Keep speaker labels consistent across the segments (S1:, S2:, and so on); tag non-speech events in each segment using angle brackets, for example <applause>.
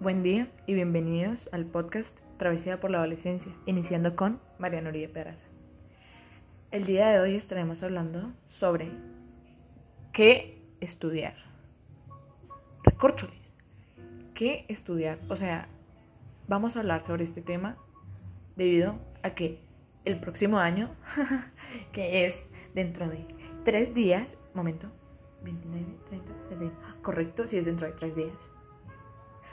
S1: Buen día y bienvenidos al podcast Travesía por la Adolescencia, iniciando con Mariana Uribe Peraza. El día de hoy estaremos hablando sobre qué estudiar. Recorcholis, ¿qué estudiar? O sea, vamos a hablar sobre este tema debido a que el próximo año, <laughs> que es dentro de tres días, momento, 29, 30, 30, correcto, si es dentro de tres días.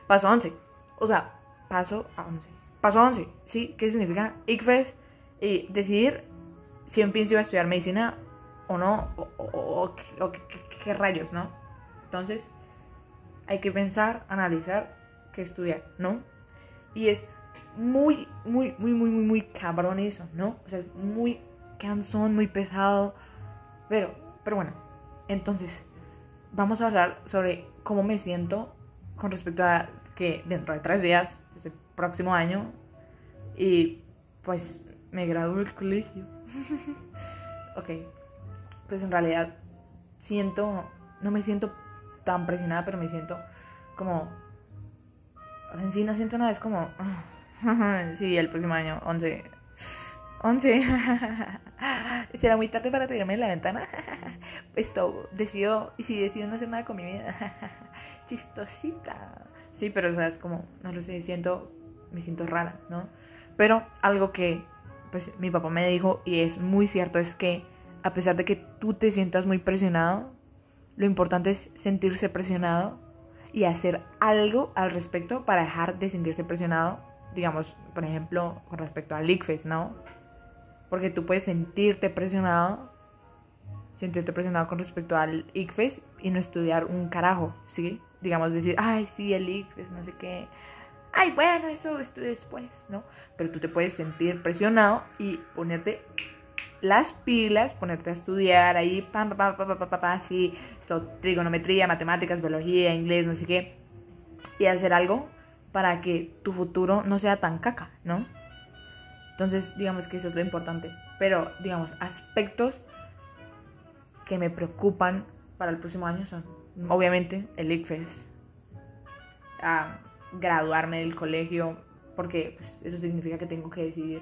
S1: Paso 11. O sea, paso a 11. Paso 11, ¿sí? ¿Qué significa? ICFES y decidir si en fin se va a estudiar medicina o no, o, qué, rayos, ¿no? Entonces, hay que pensar, analizar qué estudiar, ¿no? Y es muy, muy, muy, muy, muy, muy cabrón eso, ¿no? O sea, muy cansón, muy pesado. Pero, pero bueno, entonces, vamos a hablar sobre cómo me siento con respecto a que dentro de tres días, es el próximo año, y pues me gradúo del colegio. <laughs> ok, pues en realidad siento, no me siento tan presionada, pero me siento como, en sí no siento nada, es como, <laughs> sí, el próximo año, 11, 11, <laughs> será muy tarde para tirarme en la ventana. Esto, decido, y si decido no hacer nada con mi vida, chistosita. Sí, pero o es como, no lo sé, siento, me siento rara, ¿no? Pero algo que, pues, mi papá me dijo, y es muy cierto, es que a pesar de que tú te sientas muy presionado, lo importante es sentirse presionado y hacer algo al respecto para dejar de sentirse presionado, digamos, por ejemplo, con respecto al ICFES, ¿no? Porque tú puedes sentirte presionado, sentirte presionado con respecto al ICFES y no estudiar un carajo, ¿sí? Digamos, decir, ay, sí, el ICFES, no sé qué. Ay, bueno, eso estudio después, ¿no? Pero tú te puedes sentir presionado y ponerte las pilas, ponerte a estudiar ahí, pam, pam, pam, pam, pam, pam, así, trigonometría, matemáticas, biología, inglés, no sé qué, y hacer algo para que tu futuro no sea tan caca, ¿no? Entonces, digamos que eso es lo importante. Pero, digamos, aspectos que me preocupan para el próximo año son, obviamente, el ICFES, a graduarme del colegio, porque pues, eso significa que tengo que decidir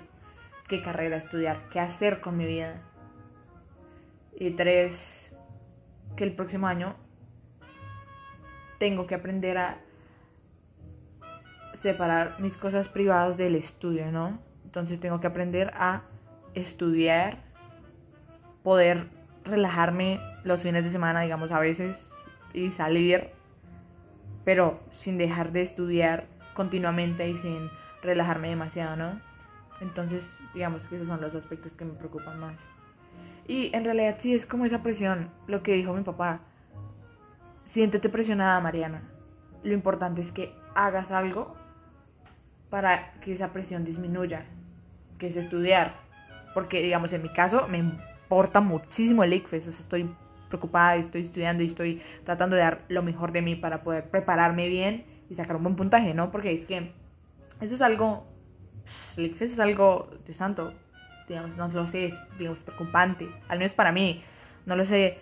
S1: qué carrera estudiar, qué hacer con mi vida. Y tres, que el próximo año tengo que aprender a separar mis cosas privadas del estudio, ¿no? Entonces tengo que aprender a estudiar, poder relajarme los fines de semana, digamos, a veces, y salir, pero sin dejar de estudiar continuamente y sin relajarme demasiado, ¿no? Entonces, digamos que esos son los aspectos que me preocupan más. Y en realidad sí es como esa presión, lo que dijo mi papá. Siéntete presionada, Mariana. Lo importante es que hagas algo para que esa presión disminuya que es estudiar. Porque, digamos, en mi caso me importa muchísimo el ICFES. O sea, estoy preocupada, estoy estudiando y estoy tratando de dar lo mejor de mí para poder prepararme bien y sacar un buen puntaje, ¿no? Porque es que eso es algo, el ICFES es algo de santo, digamos, no lo sé, es digamos, preocupante, al menos para mí. No lo sé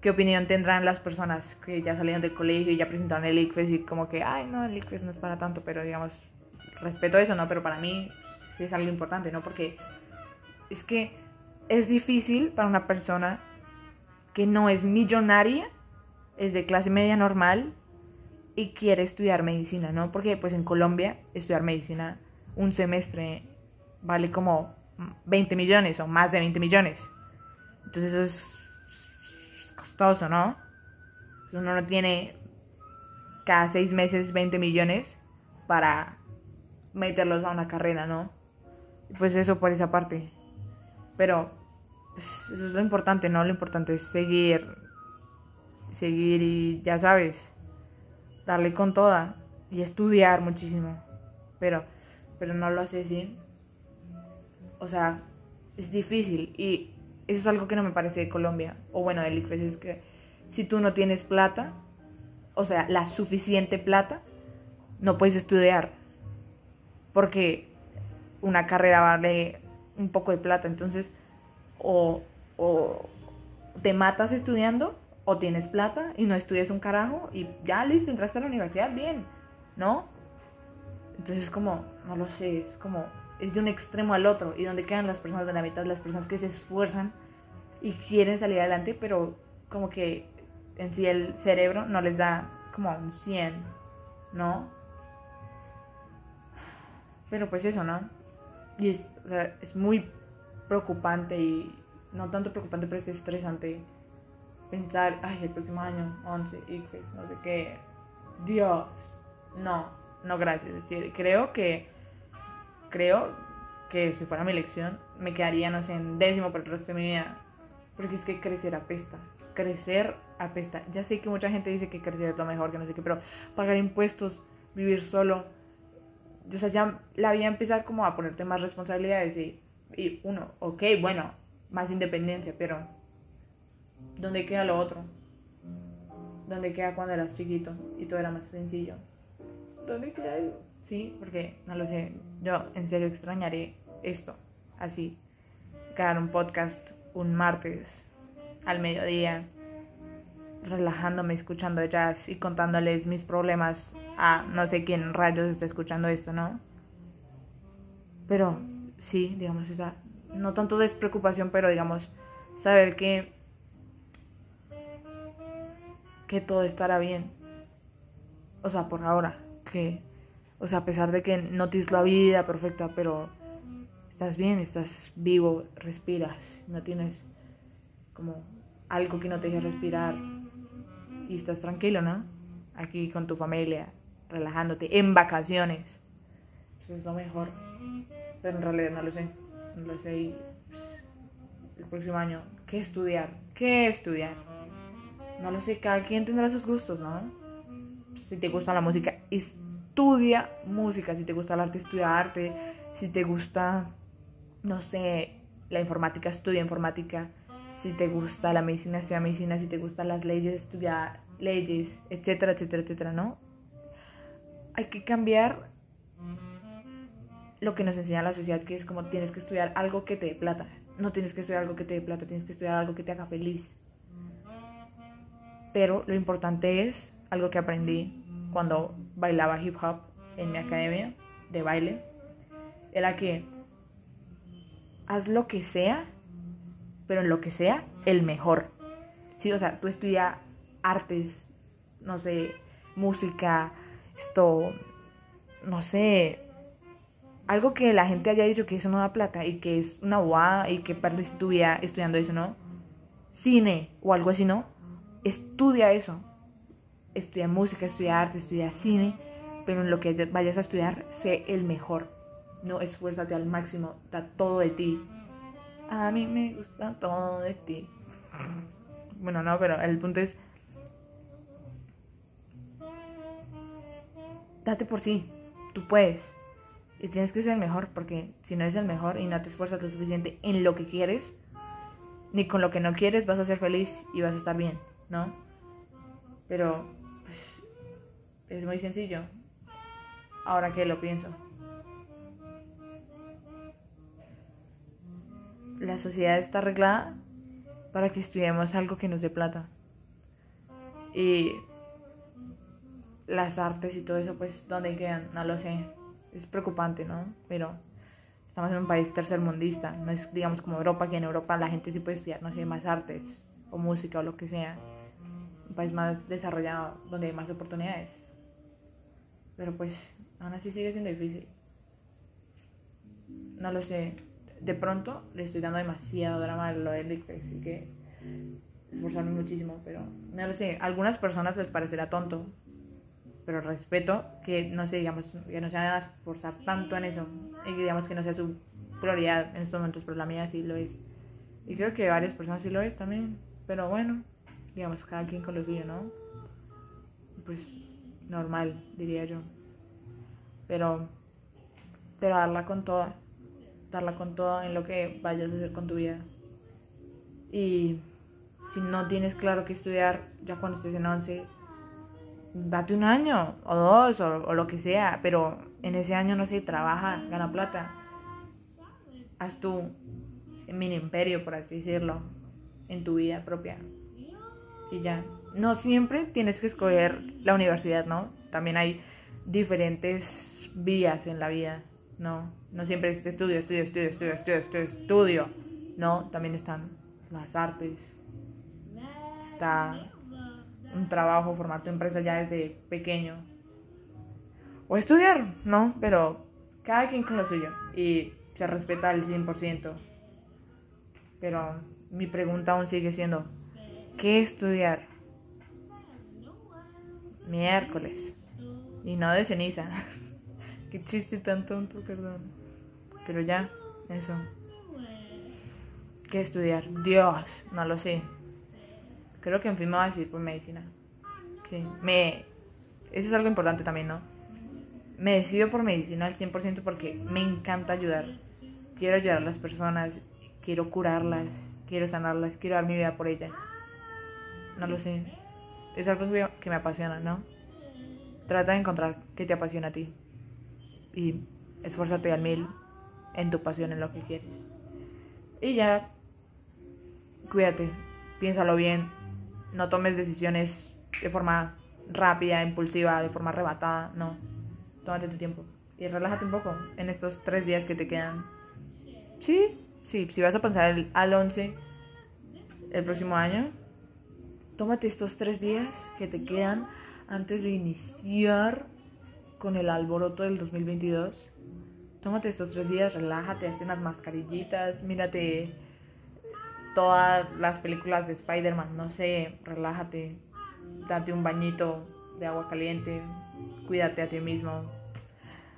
S1: qué opinión tendrán las personas que ya salieron del colegio y ya presentaron el ICFES y como que, ay, no, el ICFES no es para tanto, pero digamos, respeto eso, ¿no? Pero para mí sí es algo importante, ¿no? Porque es que es difícil para una persona que no es millonaria, es de clase media normal y quiere estudiar medicina, ¿no? Porque pues en Colombia estudiar medicina un semestre vale como 20 millones o más de 20 millones. Entonces es, costoso, ¿no? Uno no tiene cada seis meses 20 millones para meterlos a una carrera, ¿no? Pues eso por esa parte. Pero eso es lo importante, ¿no? Lo importante es seguir, seguir y ya sabes, darle con toda y estudiar muchísimo. Pero, pero no lo hace así. O sea, es difícil y eso es algo que no me parece de Colombia. O bueno, del ICFES es que si tú no tienes plata, o sea, la suficiente plata, no puedes estudiar porque una carrera vale un poco de plata, entonces o, te matas estudiando o tienes plata y no estudias un carajo y ya listo, entraste a la universidad, bien, ¿no? Entonces es como, no lo sé, es como, es de un extremo al otro. Y donde quedan las personas de la mitad, las personas que se esfuerzan y quieren salir adelante, pero como que en sí el cerebro no les da como un 100, ¿no? Pero pues eso, ¿no? Y es, o es muy preocupante y no tanto preocupante, pero es estresante pensar, ay, el próximo año, 11, ICFES, no sé qué. Dios, no, no, gracias. Creo que, creo que si fuera mi elección, me quedaría, no sé, en décimo por el resto de mi vida. Porque es que crecer apesta. Crecer apesta. Ya sé que mucha gente dice que crecer es lo mejor, que no sé qué, pero pagar impuestos, vivir solo. O sea, ya la vida empieza como a ponerte más responsabilidades y, y uno, ok, bueno, más independencia, pero ¿dónde queda lo otro? ¿Dónde queda cuando eras chiquito y todo era más sencillo? ¿Dónde queda eso? Sí, porque no lo sé. Yo en serio extrañaré esto, así. Crear un podcast un martes al mediodía, relajándome, escuchando jazz y contándoles mis problemas a no sé quién rayos está escuchando esto, ¿no? Pero sí, digamos, esa, no tanto despreocupación, pero digamos, saber que, que todo estará bien. O sea, por ahora, que, o sea, a pesar de que no tienes la vida perfecta, pero estás bien, estás vivo, respiras, no tienes como algo que no te deje respirar y estás tranquilo, ¿no? Aquí con tu familia, relajándote, en vacaciones. Eso es lo mejor. Pero en realidad no lo sé. No lo sé. Y, pues, el próximo año, ¿qué estudiar? ¿Qué estudiar? No lo sé, cada quien tendrá sus gustos, ¿no? Si te gusta la música, estudia música. Si te gusta el arte, estudia arte. Si te gusta, no sé, la informática, estudia informática. Si te gusta la medicina, estudia medicina. Si te gustan las leyes, estudia leyes, etcétera, etcétera, etcétera, ¿no? Hay que cambiar lo que nos enseña la sociedad, que es como tienes que estudiar algo que te dé plata. No tienes que estudiar algo que te dé plata, tienes que estudiar algo que te haga feliz. Pero lo importante es algo que aprendí cuando bailaba hip hop en mi academia de baile, era que haz lo que sea, pero en lo que sea, el mejor. Sí, o sea, tú estudia artes, no sé, música, esto, no sé, algo que la gente haya dicho que eso no da plata y que es una bobada y que perdes tu vida estudiando eso, ¿no? Cine o algo así, ¿no? Estudia eso. Estudia música, estudia arte, estudia cine, pero en lo que vayas a estudiar, sé el mejor. No esfuérzate al máximo, da todo de ti. A mí me gusta todo de ti. Bueno, no, pero el punto es. Date por sí, tú puedes. Y tienes que ser el mejor, porque si no eres el mejor y no te esfuerzas lo suficiente en lo que quieres, ni con lo que no quieres, vas a ser feliz y vas a estar bien, ¿no? Pero, pues, es muy sencillo. Ahora que lo pienso. La sociedad está arreglada para que estudiemos algo que nos dé plata. Y las artes y todo eso, pues, ¿dónde quedan? No lo sé es preocupante, ¿no? Pero estamos en un país tercermundista, no es, digamos, como Europa, que en Europa la gente sí puede estudiar, no sé, más artes o música o lo que sea. Un país más desarrollado, donde hay más oportunidades. Pero pues, aún así sigue siendo difícil. No lo sé. De pronto le estoy dando demasiado drama a lo del ICFEX, así que esforzarme muchísimo, pero no lo sé. Algunas personas les parecerá tonto, pero respeto que no sé, digamos, que no se van esforzar tanto en eso y que digamos que no sea su prioridad en estos momentos, pero la mía sí lo es. Y creo que varias personas sí lo es también, pero bueno, digamos, cada quien con lo suyo, ¿no? Pues normal, diría yo. Pero, pero darla con toda, darla con toda en lo que vayas a hacer con tu vida. Y si no tienes claro qué estudiar, ya cuando estés en 11, date un año o dos o, lo que sea, pero en ese año, no sé, trabaja, gana plata. Haz tu mini imperio, por así decirlo, en tu vida propia. Y ya. No siempre tienes que escoger la universidad, ¿no? También hay diferentes vías en la vida, ¿no? No siempre es estudio, estudio, estudio, estudio, estudio, estudio, estudio. No, también están las artes. Está un trabajo, formar tu empresa ya desde pequeño. O estudiar, ¿no? Pero cada quien con lo suyo. Y se respeta al 100%. Pero mi pregunta aún sigue siendo, ¿qué estudiar? Miércoles. Y no de ceniza. <laughs> Qué chiste tan tonto, perdón. Pero ya, eso. ¿Qué estudiar? Dios, no lo sé. Creo que en fin me voy a decir por medicina. Sí, me... Eso es algo importante también, ¿no? Me decido por medicina al 100% porque me encanta ayudar. Quiero ayudar a las personas, quiero curarlas, quiero sanarlas, quiero dar mi vida por ellas. No lo sé. Es algo que me apasiona, ¿no? Trata de encontrar qué te apasiona a ti. Y esfuérzate al mil en tu pasión, en lo que quieres. Y ya, cuídate, piénsalo bien, no tomes decisiones de forma rápida, impulsiva, de forma arrebatada, no. Tómate tu tiempo y relájate un poco en estos tres días que te quedan. Sí, sí, si vas a pensar al 11 el próximo año, tómate estos tres días que te quedan antes de iniciar con el alboroto del 2022. Tómate estos tres días, relájate, hazte unas mascarillitas, mírate todas las películas de Spider-Man, no sé, relájate, date un bañito de agua caliente, cuídate a ti mismo.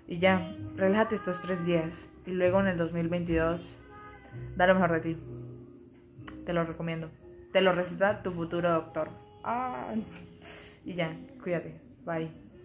S1: Y ya, relájate estos tres días. Y luego en el 2022, da lo mejor de ti. Te lo recomiendo. Te lo receta tu futuro doctor. Ah. Y ya, cuídate. Bye.